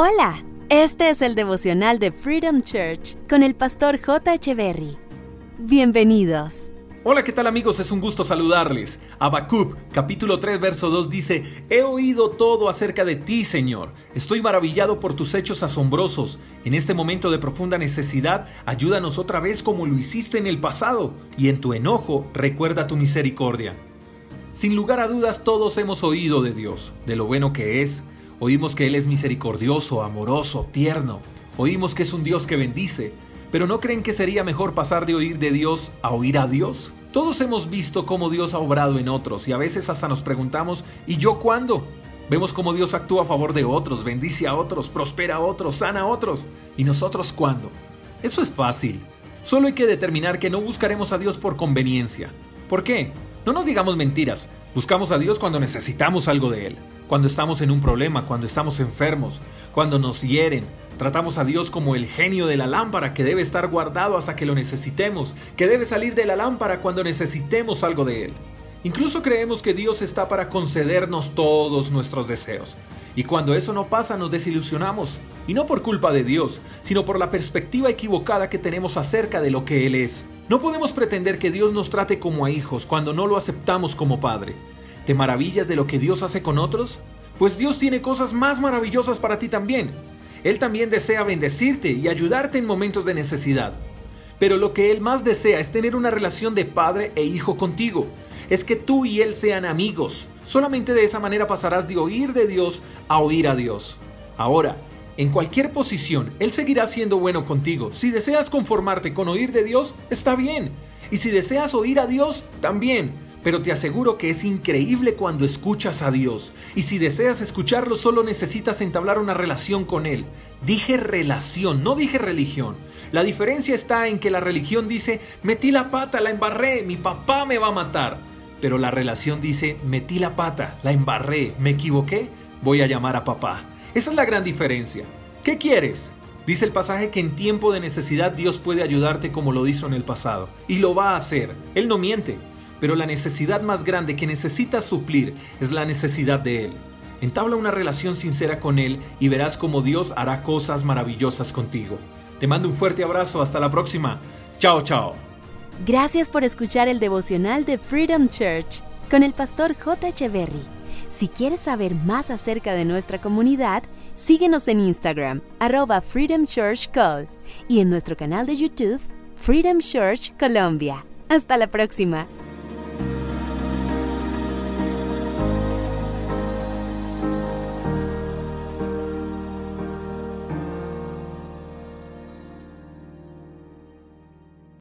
Hola, este es el devocional de Freedom Church con el pastor J. Berry. Bienvenidos. Hola, ¿qué tal amigos? Es un gusto saludarles. Habacuc, capítulo 3, verso 2 dice, He oído todo acerca de ti, Señor. Estoy maravillado por tus hechos asombrosos. En este momento de profunda necesidad, ayúdanos otra vez como lo hiciste en el pasado, y en tu enojo recuerda tu misericordia. Sin lugar a dudas, todos hemos oído de Dios, de lo bueno que es. Oímos que Él es misericordioso, amoroso, tierno. Oímos que es un Dios que bendice. Pero ¿no creen que sería mejor pasar de oír de Dios a oír a Dios? Todos hemos visto cómo Dios ha obrado en otros y a veces hasta nos preguntamos, ¿y yo cuándo? Vemos cómo Dios actúa a favor de otros, bendice a otros, prospera a otros, sana a otros. ¿Y nosotros cuándo? Eso es fácil. Solo hay que determinar que no buscaremos a Dios por conveniencia. ¿Por qué? No nos digamos mentiras. Buscamos a Dios cuando necesitamos algo de Él, cuando estamos en un problema, cuando estamos enfermos, cuando nos hieren, Tratamos a Dios como el genio de la lámpara que debe estar guardado hasta que lo necesitemos, que debe salir de la lámpara cuando necesitemos algo de Él. Incluso creemos que Dios está para concedernos todos nuestros deseos. Y cuando eso no pasa nos desilusionamos. Y no por culpa de Dios, sino por la perspectiva equivocada que tenemos acerca de lo que Él es. No podemos pretender que Dios nos trate como a hijos cuando no lo aceptamos como Padre. ¿Te maravillas de lo que Dios hace con otros? Pues Dios tiene cosas más maravillosas para ti también. Él también desea bendecirte y ayudarte en momentos de necesidad. Pero lo que Él más desea es tener una relación de padre e hijo contigo. Es que tú y Él sean amigos. Solamente de esa manera pasarás de oír de Dios a oír a Dios. Ahora, en cualquier posición, Él seguirá siendo bueno contigo. Si deseas conformarte con oír de Dios, está bien. Y si deseas oír a Dios, también pero te aseguro que es increíble cuando escuchas a Dios. Y si deseas escucharlo, solo necesitas entablar una relación con Él. Dije relación, no dije religión. La diferencia está en que la religión dice, metí la pata, la embarré, mi papá me va a matar. Pero la relación dice, metí la pata, la embarré, me equivoqué, voy a llamar a papá. Esa es la gran diferencia. ¿Qué quieres? Dice el pasaje que en tiempo de necesidad Dios puede ayudarte como lo hizo en el pasado. Y lo va a hacer. Él no miente pero la necesidad más grande que necesitas suplir es la necesidad de Él. Entabla una relación sincera con Él y verás cómo Dios hará cosas maravillosas contigo. Te mando un fuerte abrazo, hasta la próxima. Chao, chao. Gracias por escuchar el devocional de Freedom Church con el pastor J. Echeverry. Si quieres saber más acerca de nuestra comunidad, síguenos en Instagram, arroba Freedom Church Call, y en nuestro canal de YouTube, Freedom Church Colombia. Hasta la próxima.